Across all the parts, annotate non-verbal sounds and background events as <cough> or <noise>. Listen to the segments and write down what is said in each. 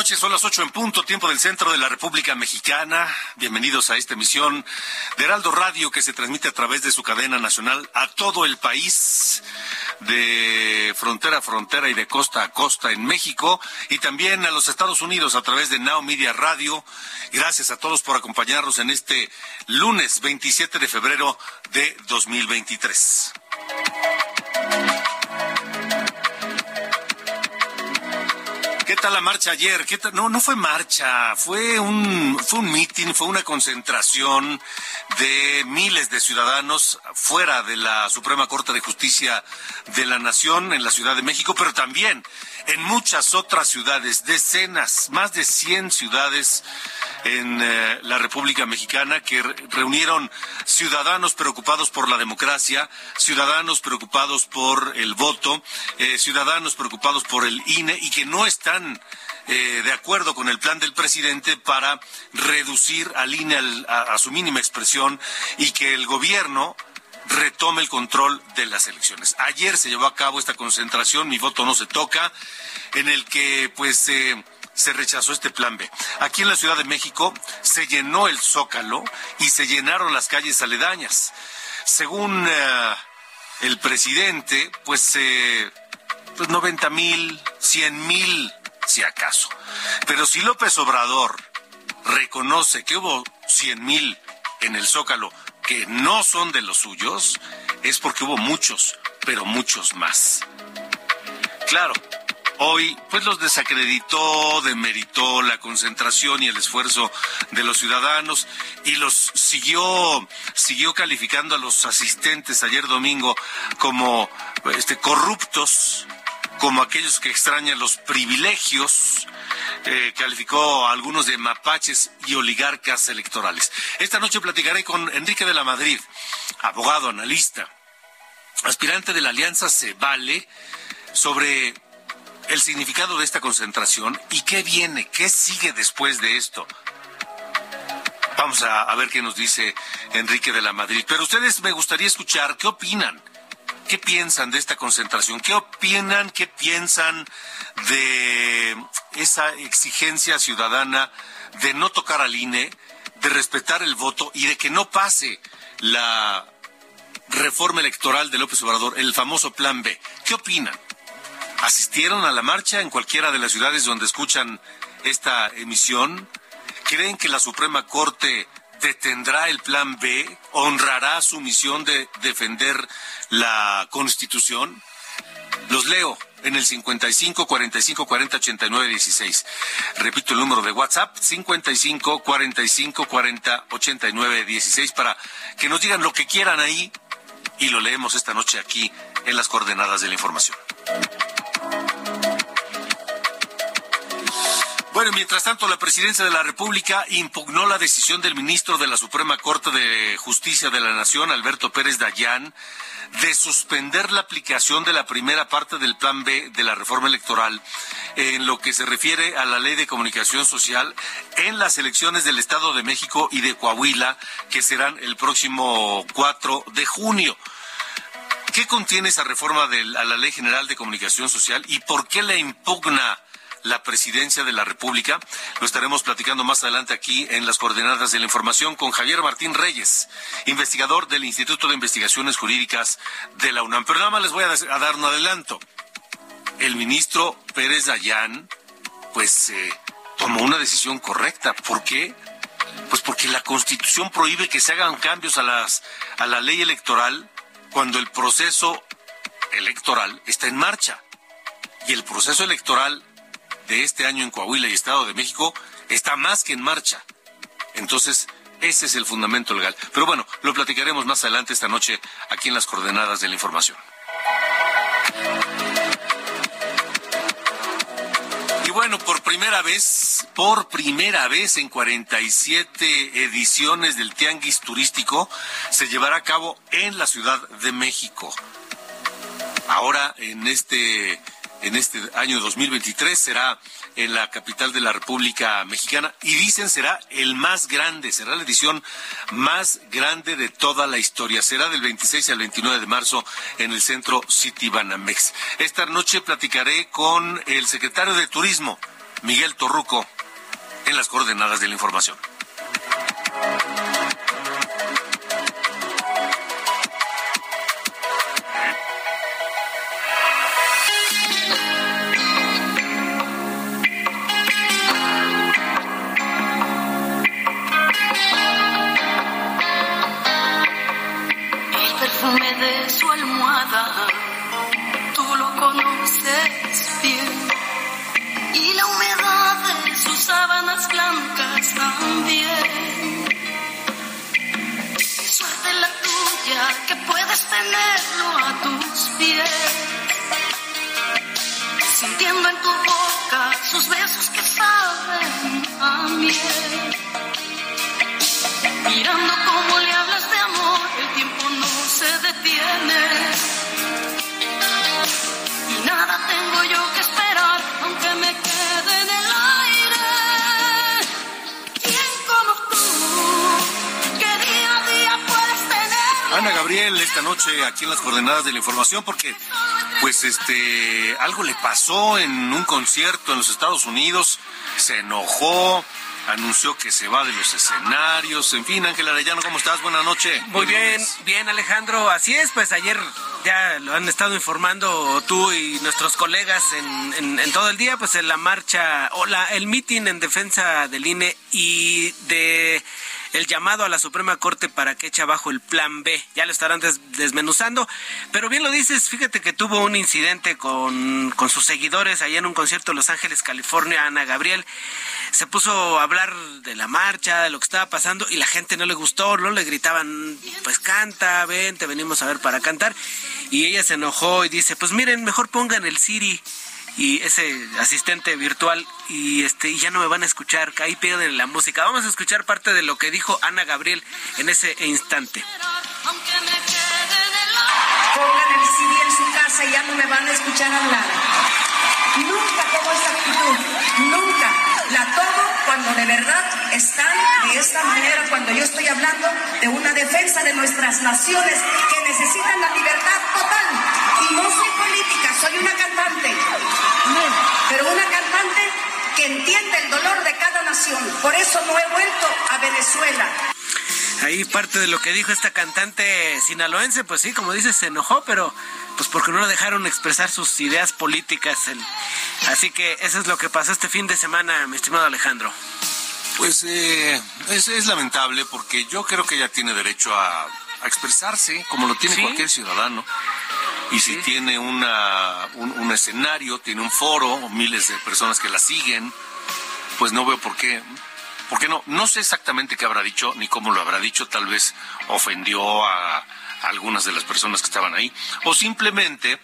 Noches. Son las ocho en punto, tiempo del centro de la República Mexicana. Bienvenidos a esta emisión de Heraldo Radio que se transmite a través de su cadena nacional a todo el país, de frontera a frontera y de costa a costa en México y también a los Estados Unidos a través de Now Media Radio. Gracias a todos por acompañarnos en este lunes 27 de febrero de 2023. Tal la marcha ayer? No, no fue marcha, fue un, fue un meeting, fue una concentración de miles de ciudadanos fuera de la Suprema Corte de Justicia de la Nación en la Ciudad de México, pero también en muchas otras ciudades, decenas, más de 100 ciudades en eh, la República Mexicana que re- reunieron ciudadanos preocupados por la democracia, ciudadanos preocupados por el voto, eh, ciudadanos preocupados por el INE y que no están eh, de acuerdo con el plan del presidente para reducir al INE al- a, su mínima expresión y que el gobierno retome el control de las elecciones. Ayer se llevó a cabo esta concentración, mi voto no se toca, en el que pues se rechazó este plan B. Aquí en la Ciudad de México se llenó el zócalo y se llenaron las calles aledañas. Según eh, el presidente, pues, eh, pues 90 mil, 100 mil, si acaso. Pero si López Obrador reconoce que hubo 100 mil en el Zócalo que no son de los suyos, es porque hubo muchos, pero muchos más. Claro, hoy pues los desacreditó, demeritó la concentración y el esfuerzo de los ciudadanos y los siguió siguió calificando a los asistentes ayer domingo como este corruptos, como aquellos que extrañan los privilegios, eh, calificó a algunos de mapaches y oligarcas electorales. Esta noche platicaré con Enrique de la Madrid, abogado, analista, aspirante de la Alianza Se Vale, sobre el significado de esta concentración y qué viene, qué sigue después de esto. Vamos a, a ver qué nos dice Enrique de la Madrid. Pero ustedes me gustaría escuchar qué opinan. ¿Qué piensan de esta concentración? ¿Qué opinan, qué piensan de esa exigencia ciudadana de no tocar al INE, de respetar el voto y de que no pase la reforma electoral de López Obrador, el famoso Plan B? ¿Qué opinan? ¿Asistieron a la marcha en cualquiera de las ciudades donde escuchan esta emisión? ¿Creen que la Suprema Corte detendrá el plan B? ¿Honrará su misión de defender la Constitución? Los leo en el 55 45 40 89 16. Repito el número de WhatsApp, 55 45 40 89 16, para que nos digan lo que quieran ahí y lo leemos esta noche aquí en las coordenadas de la información. Bueno, mientras tanto, la presidencia de la República impugnó la decisión del ministro de la Suprema Corte de Justicia de la Nación, Alberto Pérez Dayán, de suspender la aplicación de la primera parte del Plan B de la reforma electoral en lo que se refiere a la Ley de Comunicación Social en las elecciones del Estado de México y de Coahuila, que serán el próximo 4 de junio. ¿Qué contiene esa reforma de, a la Ley General de Comunicación Social y por qué la impugna la presidencia de la República. Lo estaremos platicando más adelante aquí en las coordenadas de la información con Javier Martín Reyes, investigador del Instituto de Investigaciones Jurídicas de la UNAM. Pero nada más les voy a, dar un adelanto. El ministro Pérez Dayán, pues, eh, tomó una decisión correcta. ¿Por qué? Pues porque la Constitución prohíbe que se hagan cambios a, las, a la ley electoral cuando el proceso electoral está en marcha. Y el proceso electoral de este año en Coahuila y Estado de México está más que en marcha. Entonces, ese es el fundamento legal. Pero bueno, lo platicaremos más adelante esta noche aquí en las coordenadas de la información. Y bueno, por primera vez, por primera vez en 47 ediciones del Tianguis Turístico, se llevará a cabo en la Ciudad de México. Ahora, en este en este año 2023 será en la capital de la República Mexicana y dicen será el más grande, será la edición más grande de toda la historia. Será del 26 al 29 de marzo en el centro City Banamex. Esta noche platicaré con el secretario de Turismo, Miguel Torruco, en las coordenadas de la información. Tú Ana Gabriel esta noche aquí en las coordenadas de la información porque pues este algo le pasó en un concierto en los Estados Unidos, se enojó, anunció que se va de los escenarios. En fin, Ángel Arellano, ¿cómo estás? Buenas noches. Muy bien, bien Alejandro. Así es, pues ayer ya lo han estado informando tú y nuestros colegas en, en, todo el día, pues en la marcha o la, el mitin en defensa del INE y de el llamado a la Suprema Corte para que eche abajo el plan B. Ya lo estarán desmenuzando. Pero bien lo dices, fíjate que tuvo un incidente con, con sus seguidores allá en un concierto en Los Ángeles, California, Ana Gabriel. Se puso a hablar de la marcha, de lo que estaba pasando y la gente no le gustó, no le gritaban, pues canta, ven, te venimos a ver para cantar. Y ella se enojó y dice, pues miren, mejor pongan el Siri y ese asistente virtual y este y ya no me van a escuchar, ahí pierden la música. Vamos a escuchar parte de lo que dijo Ana Gabriel en ese instante. Pongan el CD en su casa y ya no me van a escuchar hablar. Nunca tomo esta actitud, nunca. La tomo cuando de verdad están de esta manera, cuando yo estoy hablando de una defensa de nuestras naciones que necesitan la libertad total. Y no soy política, soy una cantante. Pero una cantante que entiende el dolor de cada nación. Por eso no he vuelto a Venezuela. Ahí parte de lo que dijo esta cantante sinaloense, pues sí, como dices, se enojó, pero pues porque no lo dejaron expresar sus ideas políticas. Así que eso es lo que pasó este fin de semana, mi estimado Alejandro. Pues eh, es, lamentable porque yo creo que ella tiene derecho a, expresarse como lo tiene cualquier ciudadano. Y si tiene una, un, escenario, tiene un foro, miles de personas que la siguen, pues no veo por qué. ¿Por qué no? No sé exactamente qué habrá dicho ni cómo lo habrá dicho. Tal vez ofendió a, algunas de las personas que estaban ahí. O simplemente,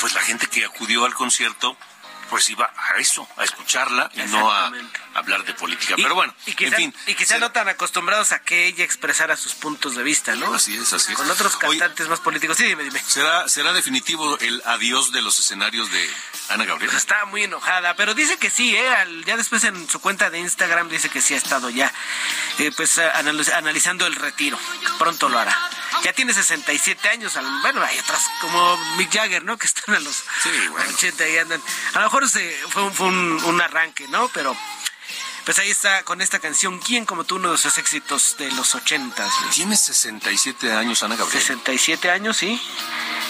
pues la gente que acudió al concierto pues iba a eso, a escucharla y no a hablar de política. Pero bueno, y quizá, en fin. Y quizá no tan acostumbrados a que ella expresara sus puntos de vista, ¿no? Así es, así es. Con otros cantantes más políticos. Sí, dime, dime. ¿será, ¿Será definitivo el adiós de los escenarios de Ana Gabriel? Pues está muy enojada, pero dice que sí, ¿eh? ya después en su cuenta de Instagram dice que sí ha estado ya, eh, pues analizando el retiro. Pronto lo hará. Ya tiene 67 años. Bueno, hay otras como Mick Jagger, ¿no? Que están a los Sí, bueno. 80 y andan. A lo mejor se, fue, un- fue un, un arranque, ¿no? Pero pues ahí está con esta canción, ¿Quién como tú? Uno de sus éxitos de los 80. Tiene 67 años, Ana Gabriel. 67 años, sí.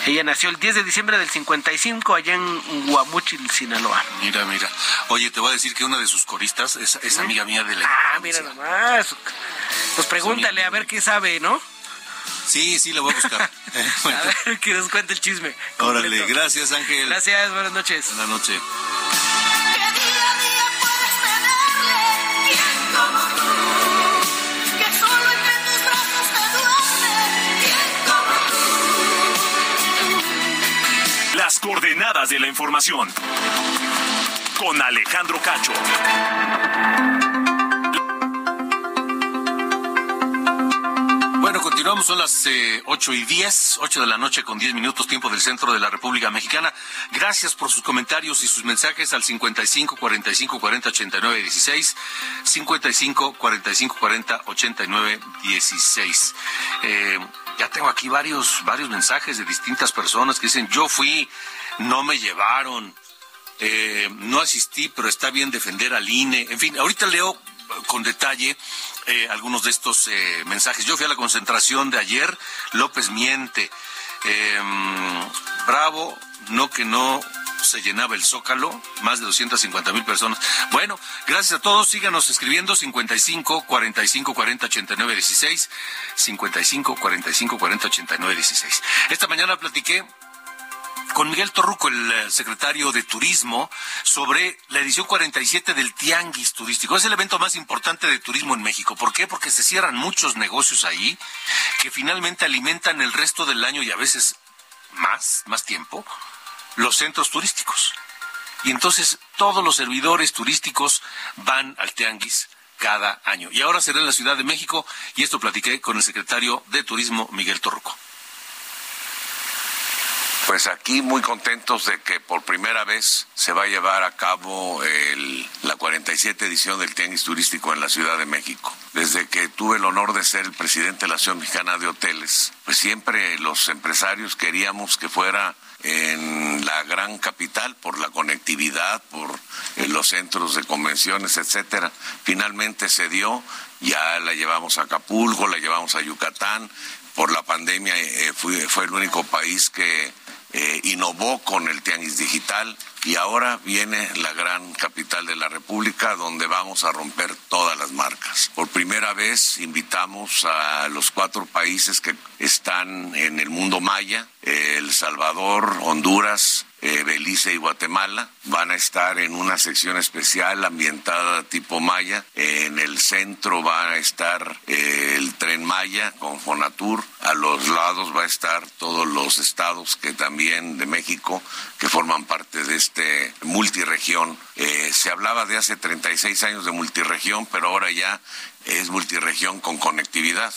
Ella nació el 10 de diciembre del 55 allá en Guamuchil, Sinaloa. Mira, mira. Oye, te voy a decir que una de sus coristas es, es amiga mía de la Ah, mira nomás. Pues pregúntale a ver qué sabe, ¿no? Sí, sí, la voy a buscar. <laughs> <laughs> Bueno, A ver que nos cuente el chisme. Órale, completo. gracias Ángel. Gracias, buenas noches. Buenas noches. Las coordenadas de la información. Con Alejandro Cacho. Continuamos, son las eh, 8 y 10, 8 de la noche con 10 minutos, tiempo del centro de la República Mexicana. Gracias por sus comentarios y sus mensajes al 55 45 40 89 16, 55 45 40 89 16. Eh, ya tengo aquí varios, varios mensajes de distintas personas que dicen, yo fui, no me llevaron, eh, no asistí, pero está bien defender al INE. En fin, ahorita leo con detalle eh, algunos de estos eh, mensajes. Yo fui a la concentración de ayer, López miente. Eh, bravo, no que no se llenaba el zócalo, más de 250 mil personas. Bueno, gracias a todos, síganos escribiendo 55 45 40 89 16, 55 45 40 89 16. Esta mañana platiqué con Miguel Torruco, el eh, secretario de Turismo, sobre la edición 47 del Tianguis Turístico. Es el evento más importante de turismo en México. ¿Por qué? Porque se cierran muchos negocios ahí que finalmente alimentan el resto del año y a veces más, más tiempo, los centros turísticos. Y entonces todos los servidores turísticos van al Tianguis cada año. Y ahora será en la Ciudad de México y esto platiqué con el secretario de Turismo, Miguel Torruco. Pues aquí muy contentos de que por primera vez se va a llevar a cabo el- la 47 edición del tenis turístico en la Ciudad de México. Desde que tuve el honor de ser el presidente de la Asociación Mexicana de Hoteles, pues siempre los empresarios queríamos que fuera en la gran capital por la conectividad, por los centros de convenciones, etcétera. Finalmente se dio, ya la llevamos a Acapulco, la llevamos a Yucatán. Por la pandemia eh, fue el único país que eh, innovó con el tianguis digital y ahora viene la gran capital de la República donde vamos a romper todas las marcas. Por primera vez invitamos a los cuatro países que están en el mundo maya, El Salvador, Honduras, eh, Belice y Guatemala. Van a estar en una sección especial ambientada tipo Maya. En el centro va a estar eh, el tren Maya con Fonatur. A los lados va a estar todos los estados que también de México que forman parte de este multiregión. Eh, se hablaba de hace 36 años de multiregión, pero ahora ya es multiregión con conectividad.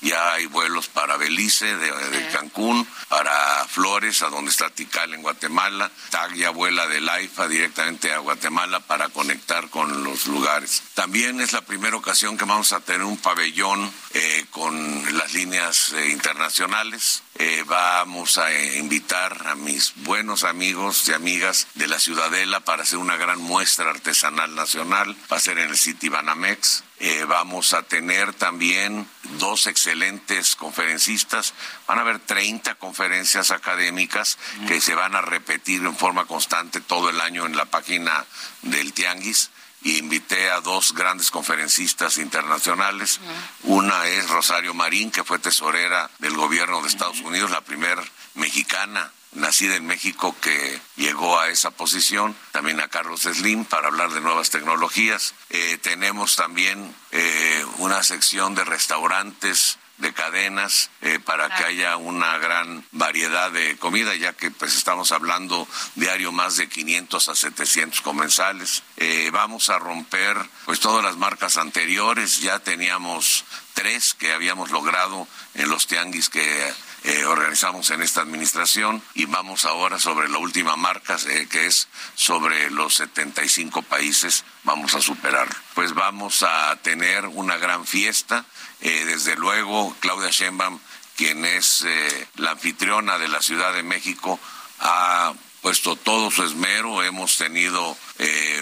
Ya hay vuelos para Belice, de, de Cancún, para Flores, a donde está Tikal en Guatemala. TAG ya vuela del AIFA directamente a Guatemala para conectar con los lugares. También es la primera ocasión que vamos a tener un pabellón eh, con las líneas eh, internacionales. Eh, vamos a invitar a mis buenos amigos y amigas de la Ciudadela para hacer una gran muestra artesanal nacional. Va a ser en el City Banamex. Eh, vamos a tener también dos excelentes conferencistas. Van a haber 30 conferencias académicas que se van a repetir en forma constante todo el año en la página del Tianguis. Y invité a dos grandes conferencistas internacionales. Una es Rosario Marín, que fue tesorera del gobierno de Estados Unidos, la primer mexicana nacida en México que llegó a esa posición, también a Carlos Slim para hablar de nuevas tecnologías. Eh, tenemos también eh, una sección de restaurantes de cadenas eh, para que haya una gran variedad de comida, ya que pues estamos hablando diario más de 500 a 700 comensales. Eh, vamos a romper pues todas las marcas anteriores, ya teníamos tres que habíamos logrado en los tianguis que eh, organizamos en esta administración y vamos ahora sobre la última marca eh, que es sobre los 75 países vamos a superar. Pues vamos a tener una gran fiesta. Eh, desde luego Claudia Sheinbaum quien es la anfitriona de la Ciudad de México, ha puesto todo su esmero, hemos tenido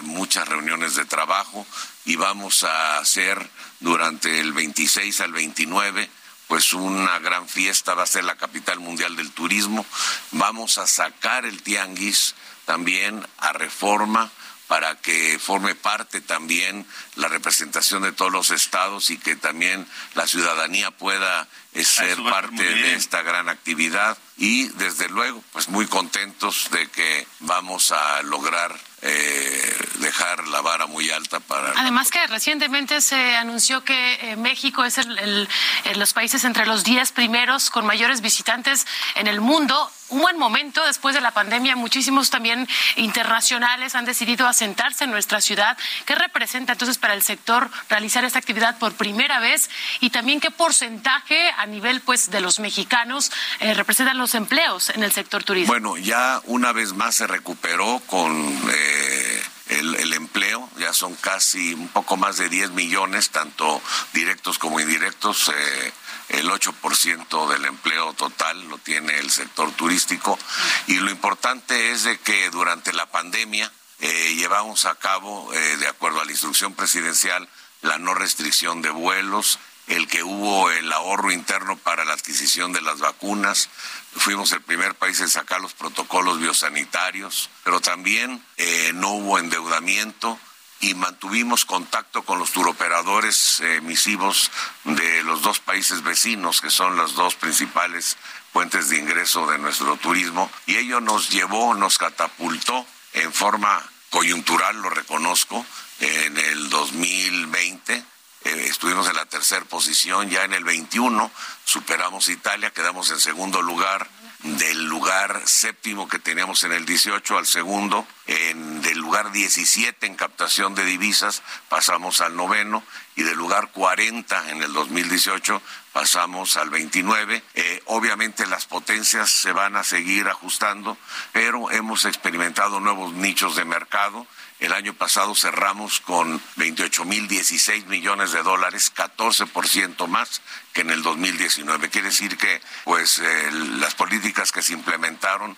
muchas reuniones de trabajo y vamos a hacer durante el 26 al 29 pues una gran fiesta, va a ser la capital mundial del turismo. Vamos a sacar el tianguis también a reforma para que forme parte también la representación de todos los estados y que también la ciudadanía pueda eh, ser parte de esta gran actividad y desde luego pues muy contentos de que vamos a lograr eh, dejar la vara muy alta para... Además que recientemente se anunció que eh, México es el, los países entre los 10 primeros con mayores visitantes en el mundo. Un buen momento después de la pandemia, muchísimos también internacionales han decidido asentarse en nuestra ciudad. ¿Qué representa entonces para el sector realizar esta actividad por primera vez? Y también qué porcentaje a nivel pues de los mexicanos eh, representan los empleos en el sector turismo. Bueno, ya una vez más se recuperó con... Eh, el, empleo, ya son casi un poco más de 10 millones, tanto directos como indirectos. Eh, el 8% del empleo total lo tiene el sector turístico. Y lo importante es de que durante la pandemia eh, llevamos a cabo, eh, de acuerdo a la instrucción presidencial, la no restricción de vuelos, el que hubo el ahorro interno para la adquisición de las vacunas. Fuimos el primer país en sacar los protocolos biosanitarios, pero también eh, no hubo endeudamiento y mantuvimos contacto con los turoperadores emisivos de los dos países vecinos, que son las dos principales fuentes de ingreso de nuestro turismo, y ello nos llevó, nos catapultó en forma coyuntural, lo reconozco, en el 2020 eh, estuvimos en la tercera posición, ya en el 21 superamos Italia, quedamos en segundo lugar, del lugar séptimo que teníamos en el 18 al segundo, en, del lugar 17 en captación de divisas pasamos al noveno y del lugar 40 en el 2018 pasamos al 29. Eh, obviamente las potencias se van a seguir ajustando, pero hemos experimentado nuevos nichos de mercado el año pasado cerramos con 28 mil 16 millones de dólares, 14% más que en el 2019. Quiere decir que pues eh, las políticas que se implementaron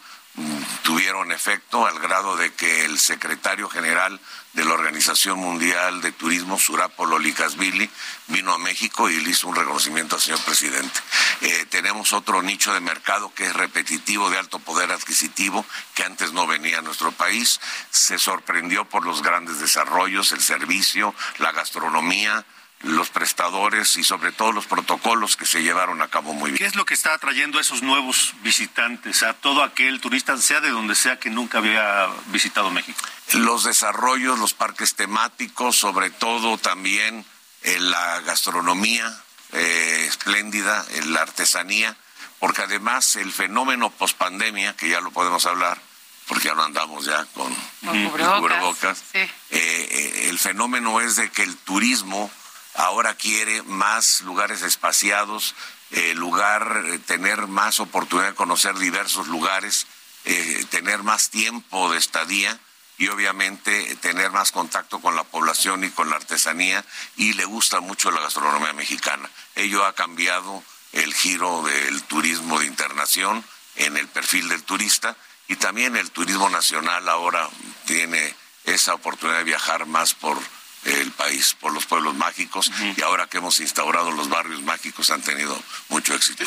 tuvieron efecto al grado de que el secretario general de la Organización Mundial de Turismo, Surapo Lolikasvili, vino a México y le hizo un reconocimiento al señor presidente. Eh, tenemos otro nicho de mercado que es repetitivo de alto poder adquisitivo que antes no venía a nuestro país. Se sorprendió por los grandes desarrollos, el servicio, la gastronomía, los prestadores y sobre todo los protocolos que se llevaron a cabo muy bien. ¿Qué es lo que está atrayendo a esos nuevos visitantes, a todo aquel turista, sea de donde sea que nunca había visitado México? Los desarrollos, los parques temáticos, sobre todo también en la gastronomía eh, espléndida, en la artesanía, porque además el fenómeno pospandemia, que ya lo podemos hablar, porque ya no andamos ya con, cubrebocas, eh, eh, el fenómeno es de que el turismo ahora quiere más lugares espaciados, eh, lugar, eh, tener más oportunidad de conocer diversos lugares, eh, tener más tiempo de estadía y obviamente tener más contacto con la población y con la artesanía y le gusta mucho la gastronomía mexicana. Ello ha cambiado el giro del turismo de internación en el perfil del turista y también el turismo nacional ahora tiene esa oportunidad de viajar más por el país por los pueblos mágicos y ahora que hemos instaurado los barrios mágicos han tenido mucho éxito.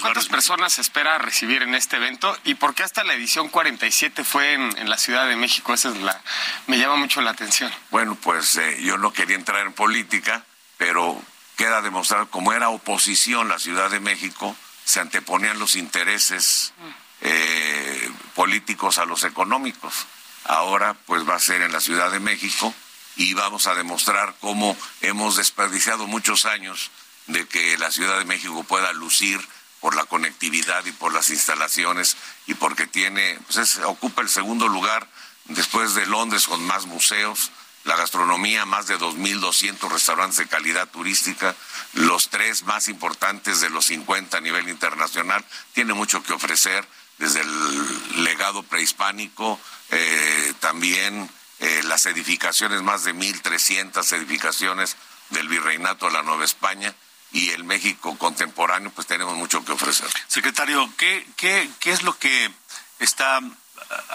¿cuántas personas se espera recibir en este evento y por qué hasta la edición 47 fue en, la Ciudad de México? Esa es la me llama mucho la atención. Bueno, pues eh, yo no quería entrar en política, pero queda demostrado como era oposición la Ciudad de México, se anteponían los intereses eh, políticos a los económicos. Ahora pues va a ser en la Ciudad de México y vamos a demostrar cómo hemos desperdiciado muchos años de que la Ciudad de México pueda lucir por la conectividad y por las instalaciones y porque tiene, pues ocupa el segundo lugar después de Londres con más museos, la gastronomía, más de 2.200 restaurantes de calidad turística, los tres más importantes de los 50 a nivel internacional, tiene mucho que ofrecer desde el legado prehispánico, eh, también eh, las edificaciones, más de 1.300 edificaciones del Virreinato de la Nueva España, y el México contemporáneo, pues tenemos mucho que ofrecer. Secretario, ¿qué, qué, qué es lo que está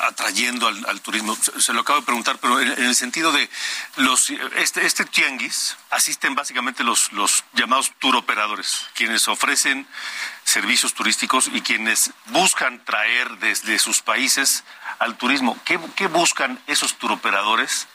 atrayendo al, turismo. Se, lo acabo de preguntar, pero en, el sentido de los este, este tianguis asisten básicamente los, los llamados tour operadores, quienes ofrecen servicios turísticos y quienes buscan traer desde sus países al turismo. ¿Qué, qué buscan esos tour operadores?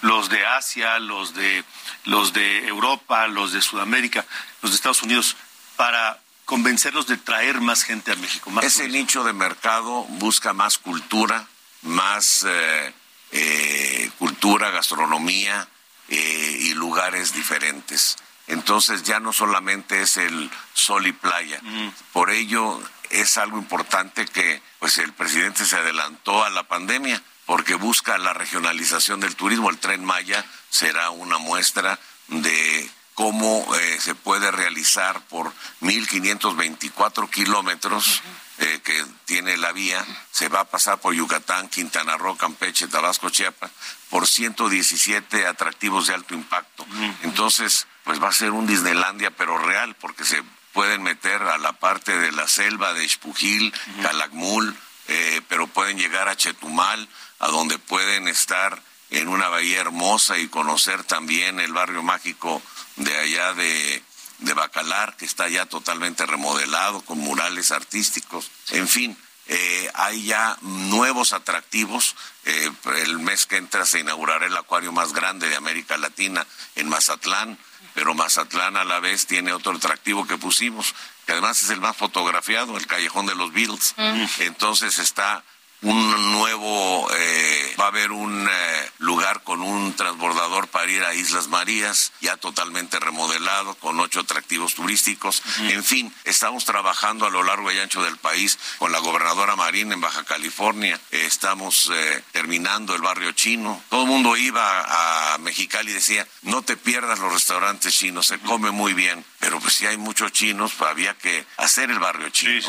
Los de Asia, los de los de Europa, los de Sudamérica, los de Estados Unidos, para convencerlos de traer más gente a México. Ese nicho de mercado busca más cultura, más eh, eh, cultura, gastronomía eh, y lugares diferentes. Entonces ya no solamente es el sol y playa. Mm. Por ello es algo importante que pues el presidente se adelantó a la pandemia porque busca la regionalización del turismo. El tren Maya será una muestra de cómo eh, se puede realizar por 1.524 kilómetros eh, que tiene la vía, se va a pasar por Yucatán, Quintana Roo, Campeche, Tabasco, Chiapas, por 117 atractivos de alto impacto. Entonces, pues va a ser un Disneylandia, pero real, porque se pueden meter a la parte de la selva de Xpujil, Calakmul, eh, pero pueden llegar a Chetumal, a donde pueden estar en una bahía hermosa y conocer también el barrio mágico de allá de, de Bacalar, que está ya totalmente remodelado con murales artísticos. En fin, eh, hay ya nuevos atractivos. Eh, el mes que entra se inaugurará el acuario más grande de América Latina en Mazatlán, pero Mazatlán a la vez tiene otro atractivo que pusimos, que además es el más fotografiado, el Callejón de los Beatles. Entonces está un nuevo, eh, va a haber un eh, lugar con un transbordador para ir a Islas Marías, ya totalmente remodelado, con ocho atractivos turísticos. En fin, estamos trabajando a lo largo y ancho del país con la gobernadora Marín en Baja California. estamos eh, terminando el barrio chino. Todo el mundo iba a Mexicali y decía, no te pierdas los restaurantes chinos, se come muy bien. Pero pues si hay muchos chinos, pues había que hacer el barrio chino.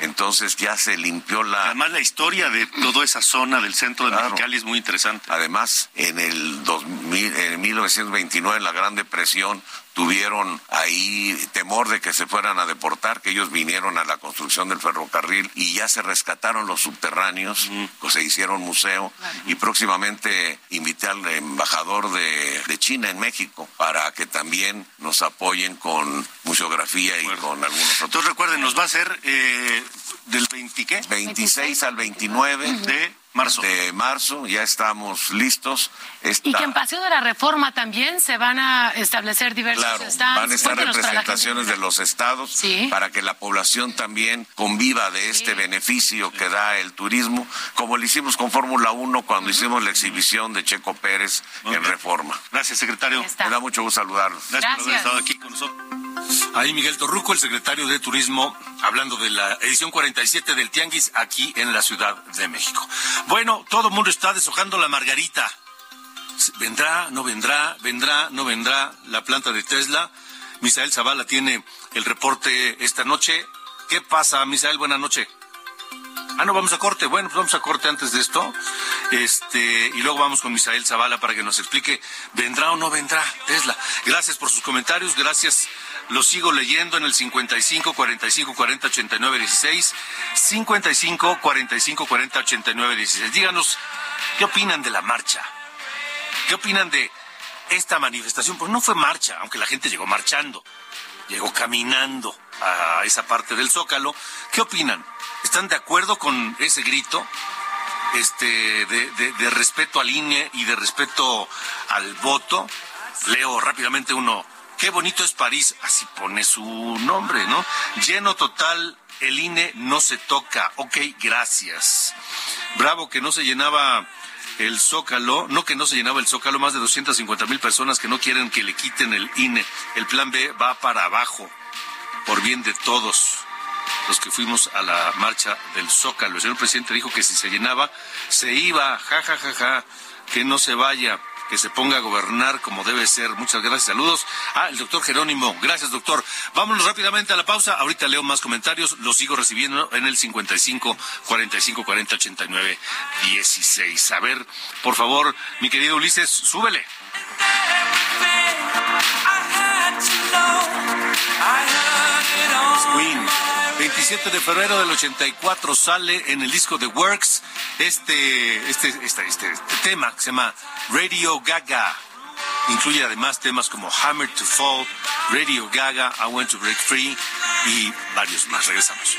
Entonces ya se limpió la... Además la historia de toda esa zona del centro de Mexicali es muy interesante. Además, en el 2000, en 1929, en la Gran Depresión, tuvieron ahí temor de que se fueran a deportar, que ellos vinieron a la construcción del ferrocarril y ya se rescataron los subterráneos, pues se hicieron museo y próximamente invité al embajador de, China en México para que también nos apoyen con museografía y con algunos otros. Entonces recuerden, nos va a ser eh, del 20, ¿qué? 26 al 29 de marzo. De marzo, ya estamos listos. Y que en Paseo de la Reforma también se van a establecer diversos claro, Van a estar representaciones de los estados para que la población también conviva de este beneficio que da el turismo, como lo hicimos con Fórmula 1 cuando hicimos la exhibición de Checo Pérez en Reforma. Gracias, secretario. Me da mucho gusto saludarlos. Gracias, por haber estado aquí con nosotros. Ahí Miguel Torruco, el secretario de Turismo, hablando de la edición 47 del Tianguis aquí en la Ciudad de México. Bueno, todo el mundo está deshojando la margarita. ¿Vendrá, no vendrá, vendrá, no vendrá la planta de Tesla? Misael Zavala tiene el reporte esta noche. ¿Qué pasa, Misael? Buenas noches. Ah, no, vamos a corte. Bueno, pues vamos a corte antes de esto. Este, y luego vamos con Misael Zavala para que nos explique, ¿vendrá o no vendrá Tesla? Gracias por sus comentarios, gracias. Los sigo leyendo en el 55 45 40 89 16. 55 45 40 89 16. Díganos, ¿qué opinan de la marcha? ¿Qué opinan de esta manifestación? Pues no fue marcha, aunque la gente llegó marchando, llegó caminando a esa parte del Zócalo. ¿Qué opinan? ¿Están de acuerdo con ese grito? Este, de, respeto al INE y de respeto al voto. Leo rápidamente uno. Qué bonito es París, así pone su nombre, ¿no? Lleno total, el INE no se toca. Ok, gracias. Bravo que no se llenaba el Zócalo, no que no se llenaba el Zócalo, más de 250 mil personas que no quieren que le quiten el INE. El plan B va para abajo, por bien de todos los que fuimos a la marcha del Zócalo. El señor presidente dijo que si se llenaba, se iba, ja, ja, ja, ja, que no se vaya que se ponga a gobernar como debe ser. Muchas gracias. Saludos. Ah, el doctor Jerónimo. Gracias, doctor. Vámonos rápidamente a la pausa. Ahorita leo más comentarios. Los sigo recibiendo en el 55 45 40 89 16. A ver, por favor, mi querido Ulises, súbele. Queen. 27 de febrero del 84 sale en el disco The Works este, este, este, este, tema que se llama Radio Gaga. Incluye además temas como Hammer to Fall, Radio Gaga, I Want to Break Free y varios más. Regresamos.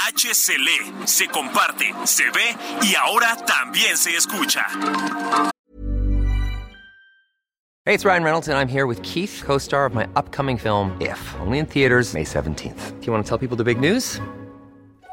H se lee, se comparte, se ve y ahora también se escucha. Hey, it's Ryan Reynolds and I'm here with Keith, co-star of my upcoming film If, only in theaters May 17th. Do you want to tell people the big news?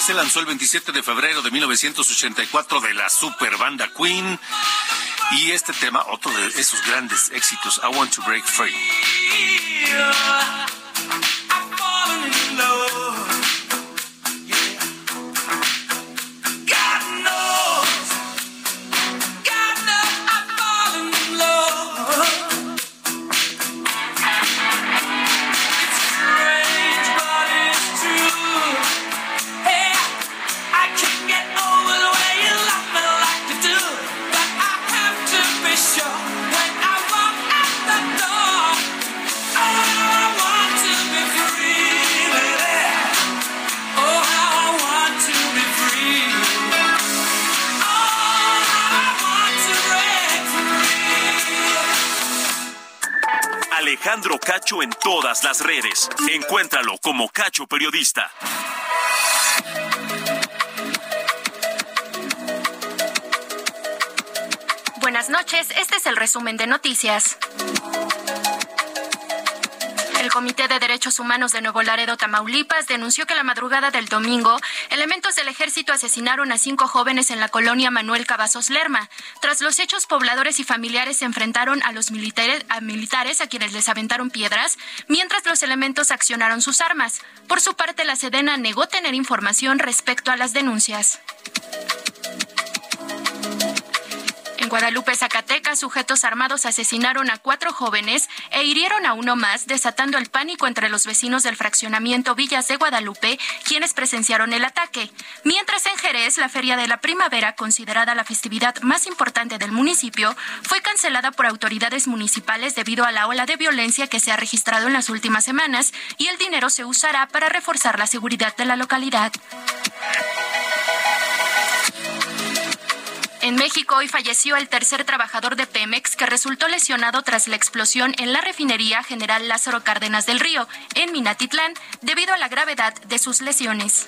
Se lanzó el 27 de febrero de 1984 de la super banda Queen. Y este tema, otro de esos grandes éxitos, I Want to Break Free. Redes. Encuéntralo como Cacho Periodista. Buenas noches, este es el resumen de noticias. El Comité de Derechos Humanos de Nuevo Laredo, Tamaulipas, denunció que la madrugada del domingo, elementos del ejército asesinaron a cinco jóvenes en la colonia Manuel Cavazos Lerma. Tras los hechos, pobladores y familiares se enfrentaron a los militares a, militares a quienes les aventaron piedras, mientras los elementos accionaron sus armas. Por su parte, la Sedena negó tener información respecto a las denuncias. En Guadalupe, Zacatecas, sujetos armados asesinaron a cuatro jóvenes e hirieron a uno más, desatando el pánico entre los vecinos del fraccionamiento Villas de Guadalupe, quienes presenciaron el ataque. Mientras en Jerez, la Feria de la Primavera, considerada la festividad más importante del municipio, fue cancelada por autoridades municipales debido a la ola de violencia que se ha registrado en las últimas semanas y el dinero se usará para reforzar la seguridad de la localidad. En México hoy falleció el tercer trabajador de Pemex que resultó lesionado tras la explosión en la refinería General Lázaro Cárdenas del Río, en Minatitlán, debido a la gravedad de sus lesiones.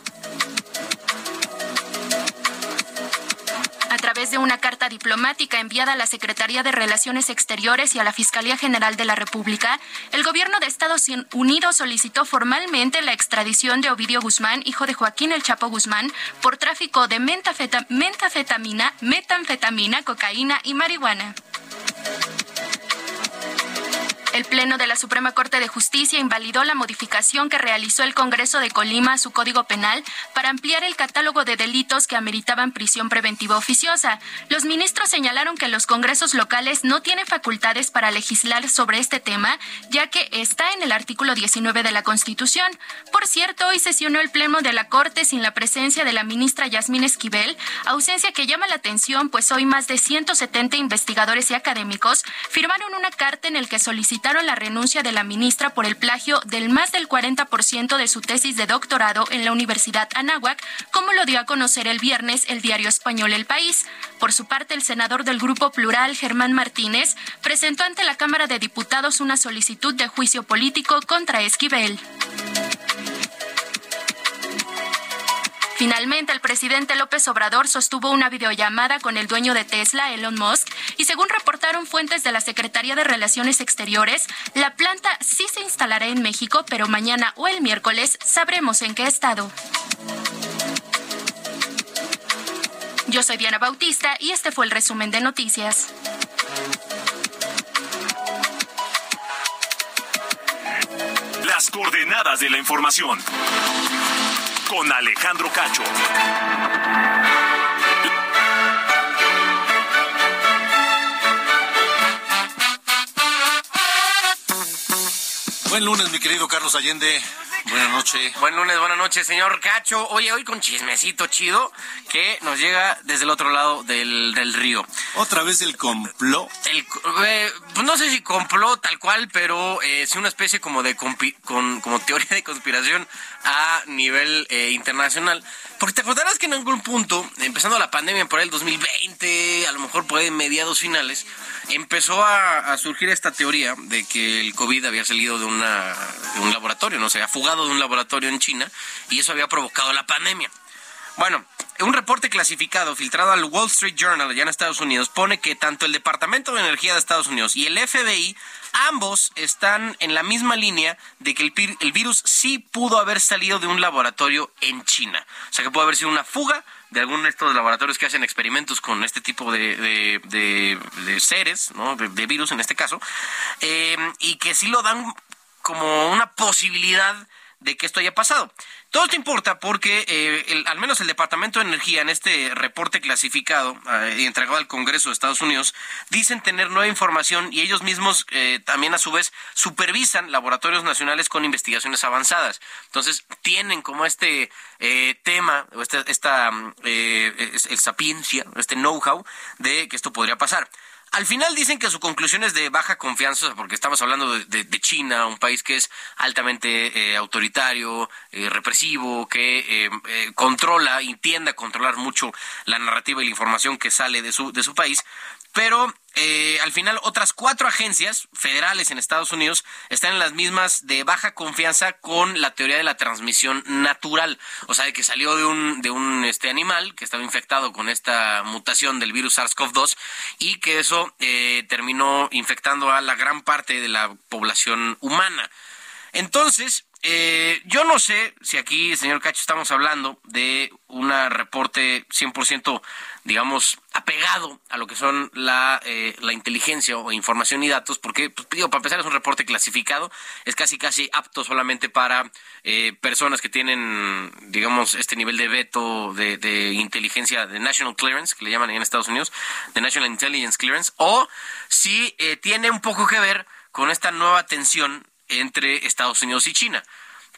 Través de una carta diplomática enviada a la Secretaría de Relaciones Exteriores y a la Fiscalía General de la República, el gobierno de Estados Unidos solicitó formalmente la extradición de Ovidio Guzmán, hijo de Joaquín El Chapo Guzmán, por tráfico de mentafeta- mentafetamina, metanfetamina, cocaína y marihuana. El Pleno de la Suprema Corte de Justicia invalidó la modificación que realizó el Congreso de Colima a su Código Penal para ampliar el catálogo de delitos que ameritaban prisión preventiva oficiosa. Los ministros señalaron que los congresos locales no tienen facultades para legislar sobre este tema, ya que está en el artículo 19 de la Constitución. Por cierto, hoy sesionó el Pleno de la Corte sin la presencia de la ministra Yasmín Esquivel, ausencia que llama la atención, pues hoy más de 170 investigadores y académicos firmaron una carta en el que solicitaron la renuncia de la ministra por el plagio del más del 40% de su tesis de doctorado en la Universidad Anáhuac, como lo dio a conocer el viernes el diario español El País. Por su parte, el senador del Grupo Plural, Germán Martínez, presentó ante la Cámara de Diputados una solicitud de juicio político contra Esquivel. Finalmente, el presidente López Obrador sostuvo una videollamada con el dueño de Tesla, Elon Musk, y según reportaron fuentes de la Secretaría de Relaciones Exteriores, la planta sí se instalará en México, pero mañana o el miércoles sabremos en qué estado. Yo soy Diana Bautista y este fue el resumen de noticias. Las coordenadas de la información. Con Alejandro Cacho. Buen lunes, mi querido Carlos Allende. Buenas noches. Buen lunes, buenas noches, señor Cacho. Oye, hoy con chismecito chido que nos llega desde el otro lado del, del río. Otra vez el complot. El, eh, no sé si complot tal cual, pero eh, sí una especie como de compi- con, como teoría de conspiración a nivel eh, internacional. Porque te acordarás que en algún punto, empezando la pandemia por el 2020, a lo mejor por ahí mediados finales, empezó a, a surgir esta teoría de que el COVID había salido de, una, de un laboratorio, no sé, había fugado de un laboratorio en China y eso había provocado la pandemia. Bueno, un reporte clasificado filtrado al Wall Street Journal allá en Estados Unidos pone que tanto el Departamento de Energía de Estados Unidos y el FBI ambos están en la misma línea de que el, el virus sí pudo haber salido de un laboratorio en China. O sea que puede haber sido una fuga de alguno de estos laboratorios que hacen experimentos con este tipo de, de- seres, ¿no? de virus en este caso, eh, y que sí lo dan como una posibilidad de que esto haya pasado. Todo esto importa porque eh, el- al menos el Departamento de Energía en este reporte clasificado eh, y entregado al Congreso de Estados Unidos dicen tener nueva información y ellos mismos eh, también a su vez supervisan laboratorios nacionales con investigaciones avanzadas. Entonces tienen como este eh, tema o esta, esta mm, eh, es- el sapiencia, este know-how de que esto podría pasar. Al final dicen que su conclusión es de baja confianza, porque estamos hablando de China, un país que es altamente eh, autoritario, eh, represivo, que eh, eh, controla y tiende a controlar mucho la narrativa y la información que sale de su, de su país. Pero eh, al final otras cuatro agencias federales en Estados Unidos están en las mismas de baja confianza con la teoría de la transmisión natural, o sea, de que salió de un de un este animal que estaba infectado con esta mutación del virus SARS-CoV-2 y que eso eh, terminó infectando a la gran parte de la población humana. Entonces, eh, yo no sé si aquí, señor Cacho, estamos hablando de un reporte 100%, digamos, apegado a lo que son la, eh, la inteligencia o información y datos, porque, pues, digo, para empezar es un reporte clasificado, es casi casi apto solamente para eh, personas que tienen, digamos, este nivel de veto de, de inteligencia, de National Clearance, que le llaman en Estados Unidos, de National Intelligence Clearance, o si eh, tiene un poco que ver con esta nueva tensión entre Estados Unidos y China.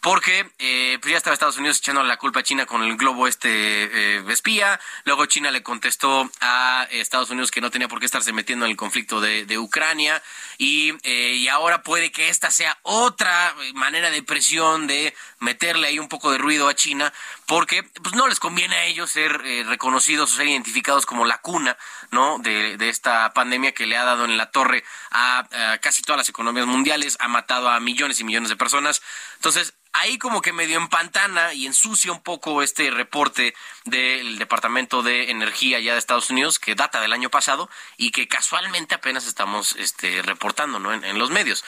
Porque eh, pues ya estaba Estados Unidos echando la culpa a China con el globo este eh, espía, luego China le contestó a Estados Unidos que no tenía por qué estarse metiendo en el conflicto de, de Ucrania. Y, eh, y ahora puede que esta sea otra manera de presión de meterle ahí un poco de ruido a China porque pues no les conviene a ellos ser eh, reconocidos o ser identificados como la cuna no de, esta pandemia que le ha dado en la torre a, a casi todas las economías mundiales ha matado a millones y millones de personas entonces ahí como que medio empantana y ensucia un poco este reporte del Departamento de Energía ya de Estados Unidos que data del año pasado y que casualmente apenas estamos este, reportando ¿no? en, en los medios.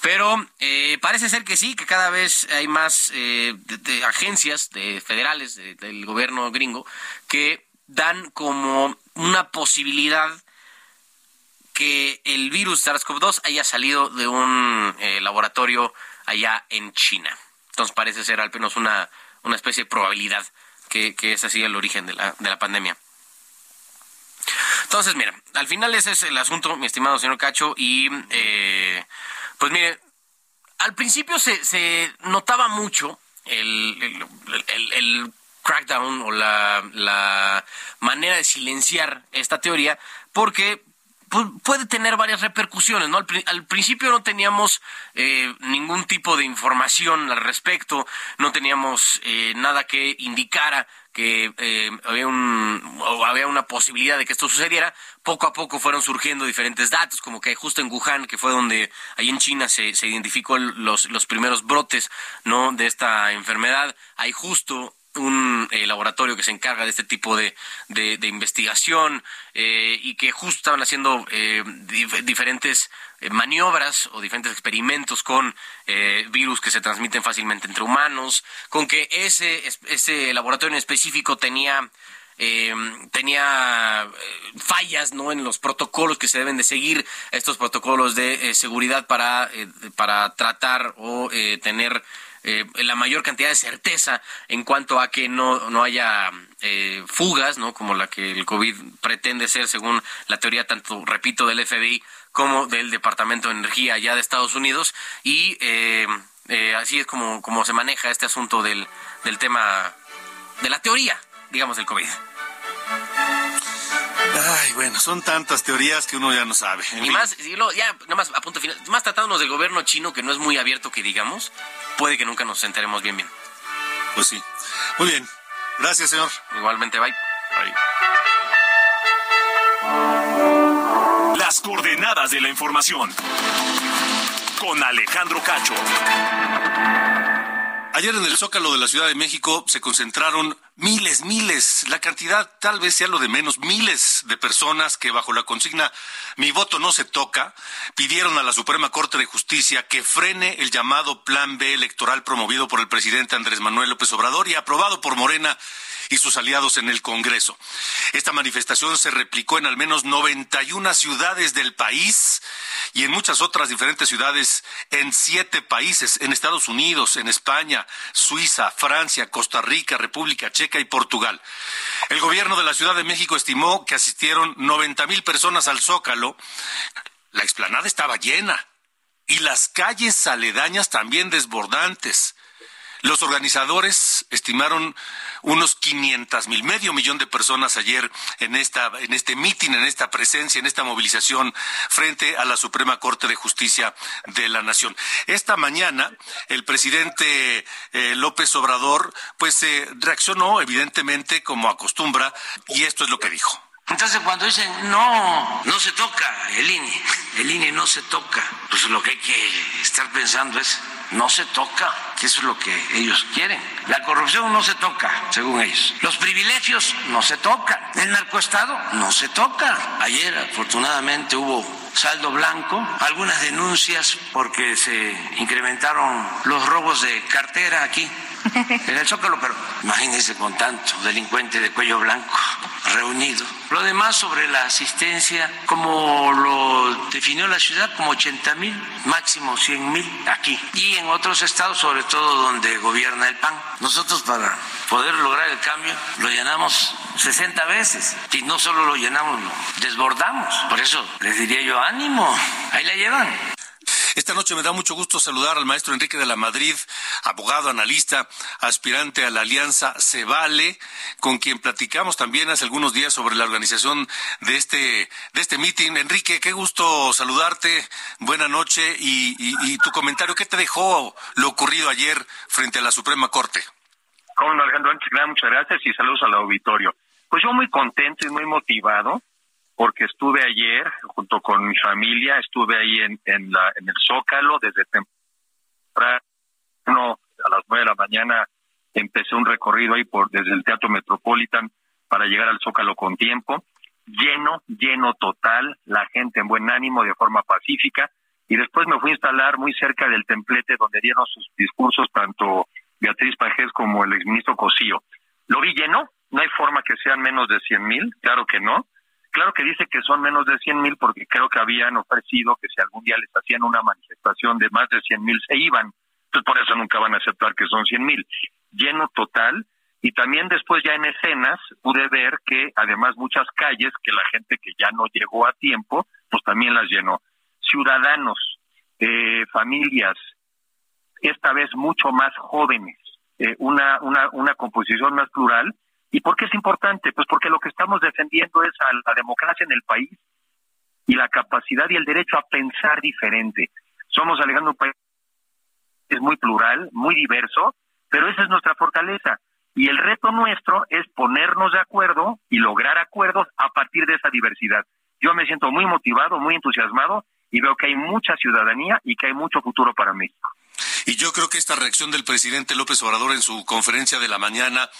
Pero eh, parece ser que sí, que cada vez hay más eh, de, agencias de federales de- del gobierno gringo que dan como una posibilidad que el virus SARS-CoV-2 haya salido de un eh, laboratorio allá en China. Entonces parece ser al menos una, una especie de probabilidad que, que ese sido el origen de la, de la pandemia. Entonces, mira, al final ese es el asunto, mi estimado señor Cacho, y eh, pues mire, al principio se, se notaba mucho el, el, crackdown o la, la manera de silenciar esta teoría, porque pu- puede tener varias repercusiones, ¿no? Al, al principio no teníamos eh, ningún tipo de información al respecto, no teníamos eh, nada que indicara que eh, había, un, o había una posibilidad de que esto sucediera. Poco a poco fueron surgiendo diferentes datos, como que justo en Wuhan, que fue donde ahí en China se, se identificó los, los primeros brotes ¿no? de esta enfermedad, hay justo un eh, laboratorio que se encarga de este tipo de, de, investigación eh, y que justo estaban haciendo eh, dif- diferentes eh, maniobras o diferentes experimentos con virus que se transmiten fácilmente entre humanos, con que ese, es- ese laboratorio en específico tenía eh, tenía fallas no en los protocolos que se deben de seguir estos protocolos de eh, seguridad para eh, para tratar o eh, tener eh, la mayor cantidad de certeza en cuanto a que no, no haya fugas, ¿no? Como la que el COVID pretende ser según la teoría tanto, repito, del FBI como del Departamento de Energía allá de Estados Unidos. Y eh, así es como, como se maneja este asunto del, del tema, de la teoría, digamos, del COVID. Ay, bueno, son tantas teorías que uno ya no sabe. En Y fin. más, y luego, ya, nada más a punto final, más tratándonos del gobierno chino, que no es muy abierto que digamos, puede que nunca nos enteremos bien bien. Pues sí. Muy bien. Gracias, señor. Igualmente, bye. Bye. Las coordenadas de la información. Con Alejandro Cacho. Ayer en el Zócalo de la Ciudad de México se concentraron miles, miles, la cantidad tal vez sea lo de menos, miles de personas que bajo la consigna Mi voto no se toca, pidieron a la Suprema Corte de Justicia que frene el llamado Plan B electoral promovido por el presidente Andrés Manuel López Obrador y aprobado por Morena y sus aliados en el Congreso. Esta manifestación se replicó en al menos 91 ciudades del país y en muchas otras diferentes ciudades en siete países, en Estados Unidos, en España, Suiza, Francia, Costa Rica, República Checa y Portugal. El gobierno de la Ciudad de México estimó que asistieron 90 mil personas al Zócalo. La explanada estaba llena y las calles aledañas también desbordantes. Los organizadores estimaron unos 500 mil, medio millón de personas ayer en esta, en este mitin, en esta presencia, en esta movilización frente a la Suprema Corte de Justicia de la Nación. Esta mañana, el presidente eh, López Obrador, pues eh, reaccionó evidentemente como acostumbra, y esto es lo que dijo. Entonces cuando dicen, no, no se toca el INE, el INE no se toca, pues lo que hay que estar pensando es, no se toca, que eso es lo que ellos quieren. La corrupción no se toca, según ellos. Los privilegios no se tocan. El narcoestado no se toca. Ayer afortunadamente hubo saldo blanco, algunas denuncias porque se incrementaron los robos de cartera aquí en el Zócalo, pero imagínense con tanto delincuente de cuello blanco reunido. Lo demás sobre la asistencia, como lo definió la ciudad, como 80 mil, máximo 100 mil aquí. Y en otros estados, sobre todo donde gobierna el PAN. Nosotros para poder lograr el cambio lo llenamos 60 veces. Y no solo lo llenamos, lo desbordamos. Por eso les diría yo, ánimo, ahí la llevan. Esta noche me da mucho gusto saludar al maestro Enrique de la Madrid, abogado, analista, aspirante a la Alianza Se Vale, con quien platicamos también hace algunos días sobre la organización de este, de este meeting. Enrique, qué gusto saludarte. Buena noche y, y, y tu comentario, ¿qué te dejó lo ocurrido ayer frente a la Suprema Corte? Cómo no, Alejandro, muchas gracias y saludos al auditorio. Pues yo muy contento y muy motivado porque estuve ayer junto con mi familia, estuve ahí en, la, en el Zócalo desde temprano a las nueve de la mañana empecé un recorrido ahí por desde el Teatro Metropolitan para llegar al Zócalo con tiempo, lleno, lleno total, la gente en buen ánimo, de forma pacífica, y después me fui a instalar muy cerca del templete donde dieron sus discursos tanto Beatriz Pajés como el exministro Cosío. Lo vi lleno, no hay forma que sean menos de cien mil, claro que no. Claro que dice que son menos de cien mil porque creo que habían ofrecido que si algún día les hacían una manifestación de más de cien mil se iban. Entonces por eso nunca van a aceptar que son cien mil. Lleno total. Y también después ya en escenas pude ver que además muchas calles que la gente que ya no llegó a tiempo, pues también las llenó. Ciudadanos, eh, familias, esta vez mucho más jóvenes, eh, una, una, una composición más plural. ¿Y por qué es importante? Pues porque lo que estamos defendiendo es a la democracia en el país y la capacidad y el derecho a pensar diferente. Somos, Alejandro, un país es muy plural, muy diverso, pero esa es nuestra fortaleza. Y el reto nuestro es ponernos de acuerdo y lograr acuerdos a partir de esa diversidad. Yo me siento muy motivado, muy entusiasmado y veo que hay mucha ciudadanía y que hay mucho futuro para México. Y yo creo que esta reacción del presidente López Obrador en su conferencia de la mañana,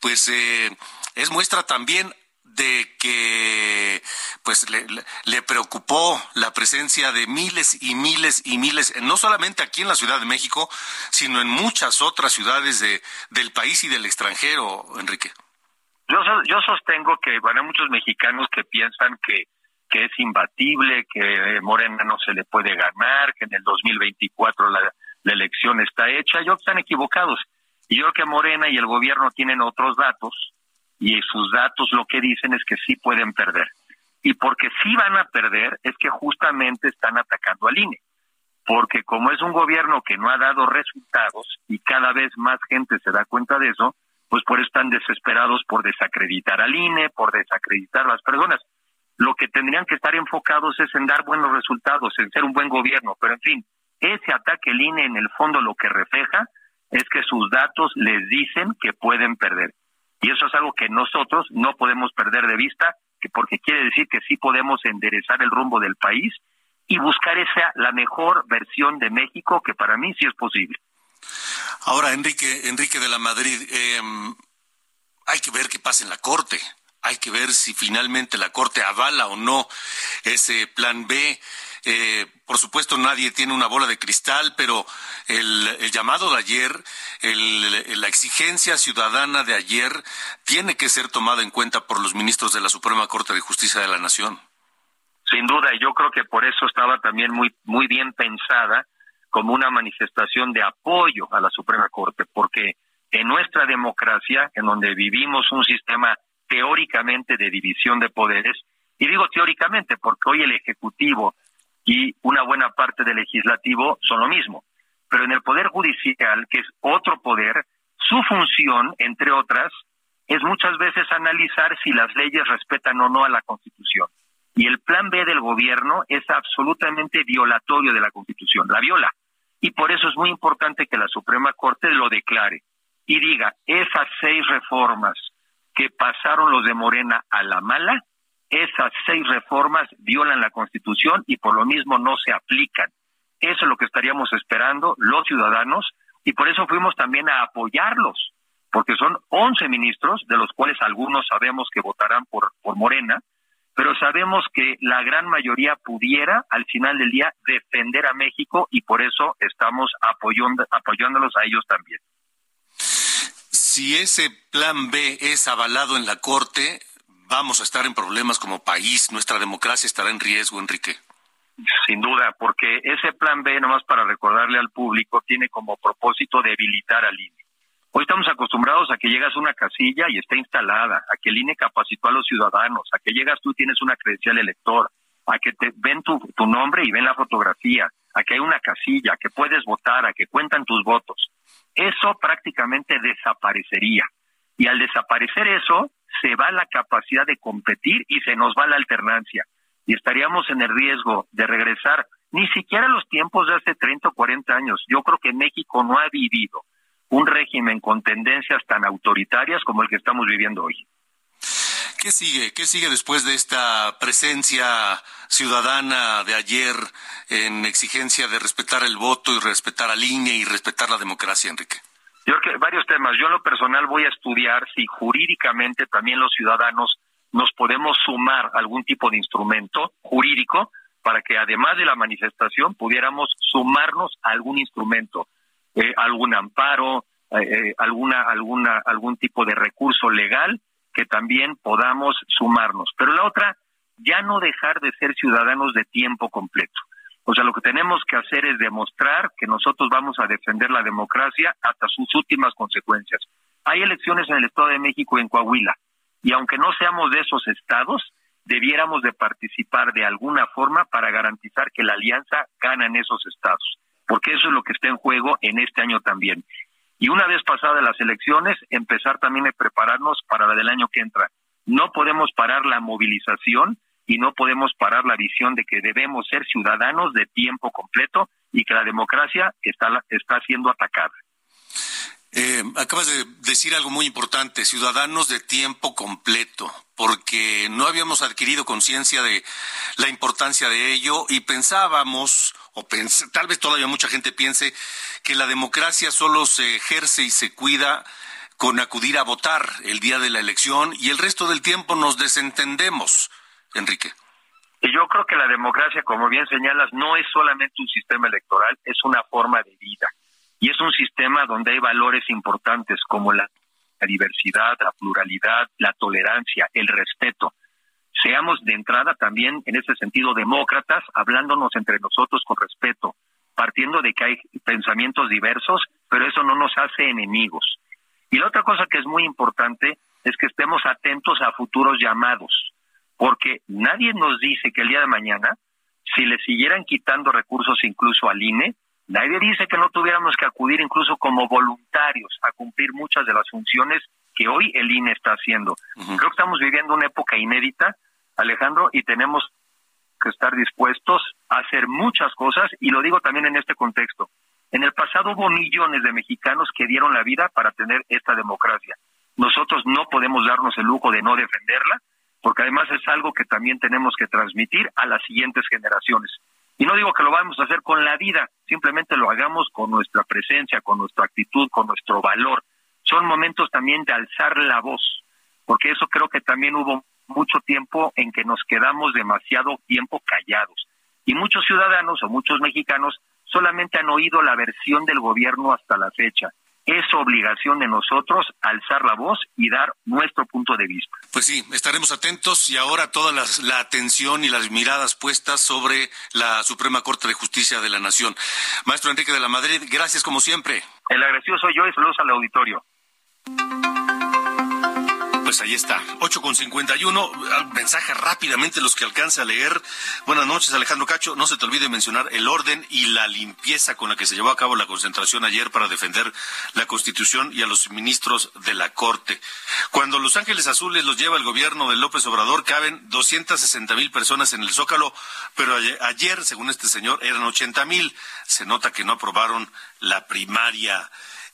pues eh, es muestra también de que pues le, preocupó la presencia de miles y miles y miles, no solamente aquí en la Ciudad de México, sino en muchas otras ciudades de, del país y del extranjero, Enrique. Yo, yo sostengo que bueno, hay muchos mexicanos que piensan que, que es imbatible, que Morena no se le puede ganar, que en el 2024 la, la elección está hecha. Yo están equivocados. Y yo creo que Morena y el gobierno tienen otros datos y sus datos lo que dicen es que sí pueden perder. Y porque sí van a perder es que justamente están atacando al INE. Porque como es un gobierno que no ha dado resultados y cada vez más gente se da cuenta de eso, pues por eso están desesperados por desacreditar al INE, por desacreditar a las personas. Lo que tendrían que estar enfocados es en dar buenos resultados, en ser un buen gobierno, pero en fin, ese ataque al INE en el fondo lo que refleja es que sus datos les dicen que pueden perder. Y eso es algo que nosotros no podemos perder de vista, que porque quiere decir que sí podemos enderezar el rumbo del país y buscar esa la mejor versión de México, que para mí sí es posible. Ahora, Enrique, Enrique de la Madrid, eh, hay que ver qué pasa en la Corte. Hay que ver si finalmente la Corte avala o no ese plan B. Eh, por supuesto, nadie tiene una bola de cristal, pero el, llamado de ayer, el, la exigencia ciudadana de ayer, tiene que ser tomada en cuenta por los ministros de la Suprema Corte de Justicia de la Nación. Sin duda, y yo creo que por eso estaba también muy, muy bien pensada como una manifestación de apoyo a la Suprema Corte, porque en nuestra democracia, en donde vivimos un sistema teóricamente de división de poderes, y digo teóricamente porque hoy el Ejecutivo y una buena parte del legislativo son lo mismo. Pero en el Poder Judicial, que es otro poder, su función, entre otras, es muchas veces analizar si las leyes respetan o no a la Constitución. Y el plan B del gobierno es absolutamente violatorio de la Constitución, la viola. Y por eso es muy importante que la Suprema Corte lo declare y diga, esas seis reformas que pasaron los de Morena a la mala, esas seis reformas violan la Constitución y por lo mismo no se aplican. Eso es lo que estaríamos esperando los ciudadanos y por eso fuimos también a apoyarlos, porque son 11 ministros, de los cuales algunos sabemos que votarán por, por Morena, pero sabemos que la gran mayoría pudiera al final del día defender a México y por eso estamos apoyando, apoyándolos a ellos también. Si ese plan B es avalado en la Corte, vamos a estar en problemas como país, nuestra democracia estará en riesgo, Enrique. Sin duda, porque ese plan B, nomás para recordarle al público, tiene como propósito debilitar al INE. Hoy estamos acostumbrados a que llegas a una casilla y está instalada, a que el INE capacitó a los ciudadanos, a que llegas tú y tienes una credencial elector, a que te ven tu, tu nombre y ven la fotografía, a que hay una casilla, a que puedes votar, a que cuentan tus votos. Eso prácticamente desaparecería. Y al desaparecer eso, se va la capacidad de competir y se nos va la alternancia. Y estaríamos en el riesgo de regresar ni siquiera los tiempos de hace 30 o 40 años. Yo creo que México no ha vivido un régimen con tendencias tan autoritarias como el que estamos viviendo hoy. ¿Qué sigue? ¿Qué sigue después de esta presencia ciudadana de ayer en exigencia de respetar el voto y respetar al INE y respetar la democracia, Enrique? Yo creo que varios temas. Yo en lo personal voy a estudiar si jurídicamente también los ciudadanos nos podemos sumar algún tipo de instrumento jurídico para que además de la manifestación pudiéramos sumarnos a algún instrumento, eh, algún amparo, eh, eh, alguna, alguna, algún tipo de recurso legal que también podamos sumarnos. Pero la otra, ya no dejar de ser ciudadanos de tiempo completo. O sea, lo que tenemos que hacer es demostrar que nosotros vamos a defender la democracia hasta sus últimas consecuencias. Hay elecciones en el Estado de México y en Coahuila, y aunque no seamos de esos estados, debiéramos de participar de alguna forma para garantizar que la alianza gana en esos estados, porque eso es lo que está en juego en este año también. Y una vez pasadas las elecciones, empezar también a prepararnos para la del año que entra. No podemos parar la movilización y no podemos parar la visión de que debemos ser ciudadanos de tiempo completo y que la democracia está, está siendo atacada. Eh, acabas de decir algo muy importante, ciudadanos de tiempo completo, porque no habíamos adquirido conciencia de la importancia de ello y pensábamos, o tal vez todavía mucha gente piense, que la democracia solo se ejerce y se cuida con acudir a votar el día de la elección y el resto del tiempo nos desentendemos. Enrique. Y yo creo que la democracia, como bien señalas, no es solamente un sistema electoral, es una forma de vida. Y es un sistema donde hay valores importantes como la, diversidad, la pluralidad, la tolerancia, el respeto. Seamos de entrada también, en ese sentido, demócratas, hablándonos entre nosotros con respeto, partiendo de que hay pensamientos diversos, pero eso no nos hace enemigos. Y la otra cosa que es muy importante es que estemos atentos a futuros llamados porque nadie nos dice que el día de mañana, si le siguieran quitando recursos incluso al INE, nadie dice que no tuviéramos que acudir incluso como voluntarios a cumplir muchas de las funciones que hoy el INE está haciendo. Creo que estamos viviendo una época inédita, Alejandro, y tenemos que estar dispuestos a hacer muchas cosas, y lo digo también en este contexto. En el pasado hubo millones de mexicanos que dieron la vida para tener esta democracia. Nosotros no podemos darnos el lujo de no defenderla, porque además es algo que también tenemos que transmitir a las siguientes generaciones. Y no digo que lo vamos a hacer con la vida, simplemente lo hagamos con nuestra presencia, con nuestra actitud, con nuestro valor. Son momentos también de alzar la voz, porque eso creo que también hubo mucho tiempo en que nos quedamos demasiado tiempo callados. Y muchos ciudadanos o muchos mexicanos solamente han oído la versión del gobierno hasta la fecha es obligación de nosotros alzar la voz y dar nuestro punto de vista. Pues sí, estaremos atentos y ahora toda la, atención y las miradas puestas sobre la Suprema Corte de Justicia de la Nación. Maestro Enrique de la Madrid, gracias como siempre. El agresivo soy yo y saludos al auditorio. Pues ahí está, 8 con 51. Mensaje rápidamente los que alcance a leer. Buenas noches, Alejandro Cacho. No se te olvide mencionar el orden y la limpieza con la que se llevó a cabo la concentración ayer para defender la Constitución y a los ministros de la Corte. Cuando Los Ángeles Azules los lleva el gobierno de López Obrador, caben 260 mil personas en el Zócalo, pero ayer, según este señor, eran 80 mil. Se nota que no aprobaron la primaria.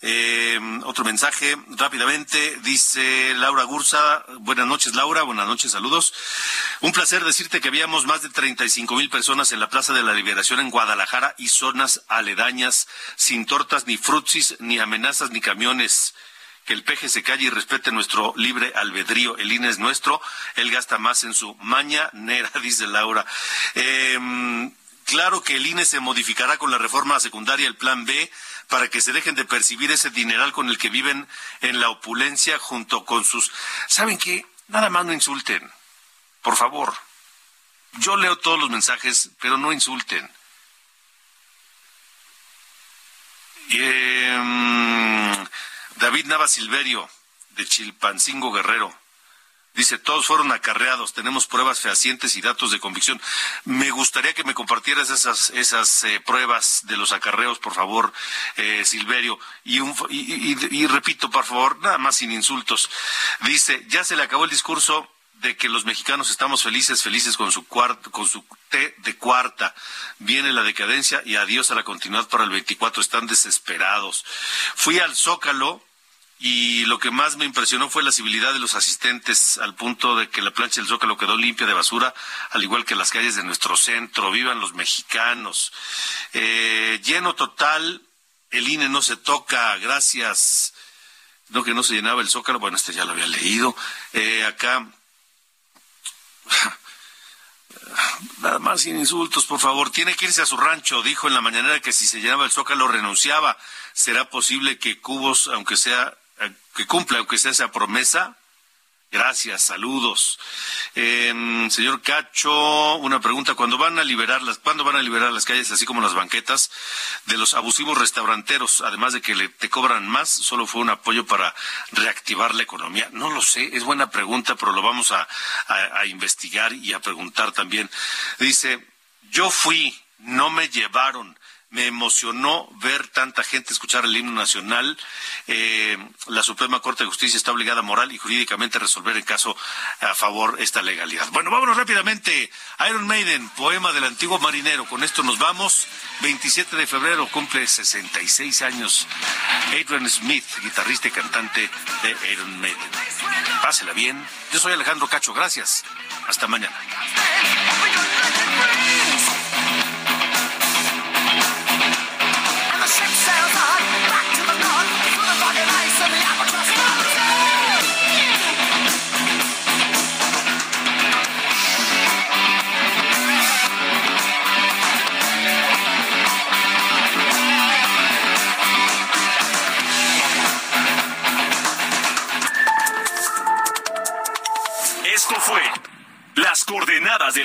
Eh, otro mensaje rápidamente, dice Laura Gursa. Buenas noches, Laura. Buenas noches, saludos. Un placer decirte que habíamos más de 35 mil personas en la Plaza de la Liberación en Guadalajara y zonas aledañas, sin tortas, ni frutsis, ni amenazas, ni camiones. Que el peje se calle y respete nuestro libre albedrío. El INE es nuestro. Él gasta más en su mañanera, <laughs> dice Laura. Eh, claro que el INE se modificará con la reforma secundaria, el plan B para que se dejen de percibir ese dineral con el que viven en la opulencia junto con sus... ¿Saben qué? Nada más no insulten. Por favor. Yo leo todos los mensajes, pero no insulten. Em, David Nava Silverio, de Chilpancingo Guerrero. Dice, todos fueron acarreados, tenemos pruebas fehacientes y datos de convicción. Me gustaría que me compartieras esas, esas eh, pruebas de los acarreos, por favor, eh, Silverio. Y, un, y, y- y repito, por favor, nada más sin insultos. Dice, ya se le acabó el discurso de que los mexicanos estamos felices, felices con su cuarto, con su té de cuarta. Viene la decadencia y adiós a la continuidad para el 24. Están desesperados. Fui al Zócalo y lo que más me impresionó fue la civilidad de los asistentes al punto de que la plancha del Zócalo quedó limpia de basura, al igual que las calles de nuestro centro. Vivan los mexicanos. Eh, lleno total. El INE no se toca. Gracias. No que no se llenaba el Zócalo. Bueno, este ya lo había leído. Eh, acá. <sighs> Nada más sin insultos, por favor. Tiene que irse a su rancho. Dijo en la mañanera que si se llenaba el zócalo renunciaba. ¿Será posible que Cubos, aunque sea, que cumpla, aunque sea esa promesa? Gracias, saludos. Eh, señor Cacho, una pregunta. ¿Cuándo van a liberar las, ¿cuándo van a liberar las calles, así como las banquetas, de los abusivos restauranteros? Además de que le, te cobran más, solo fue un apoyo para reactivar la economía. No lo sé, es buena pregunta, pero lo vamos a- a investigar y a preguntar también. Dice, yo fui, no me llevaron. Me emocionó ver tanta gente escuchar el himno nacional. Eh, la Suprema Corte de Justicia está obligada moral y jurídicamente a resolver el caso a favor esta legalidad. Bueno, vámonos rápidamente. Iron Maiden, poema del antiguo marinero. Con esto nos vamos. 27 de febrero cumple 66 años. Adrian Smith, guitarrista y cantante de Iron Maiden. Pásela bien. Yo soy Alejandro Cacho. Gracias. Hasta mañana.